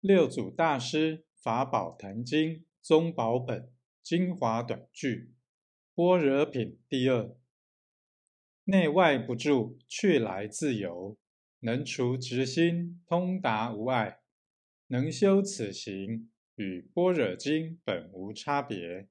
六祖大师法宝坛经宗宝本精华短句般若品第二。内外不住去来自由能除执心通达无碍。能修此行与般若经本无差别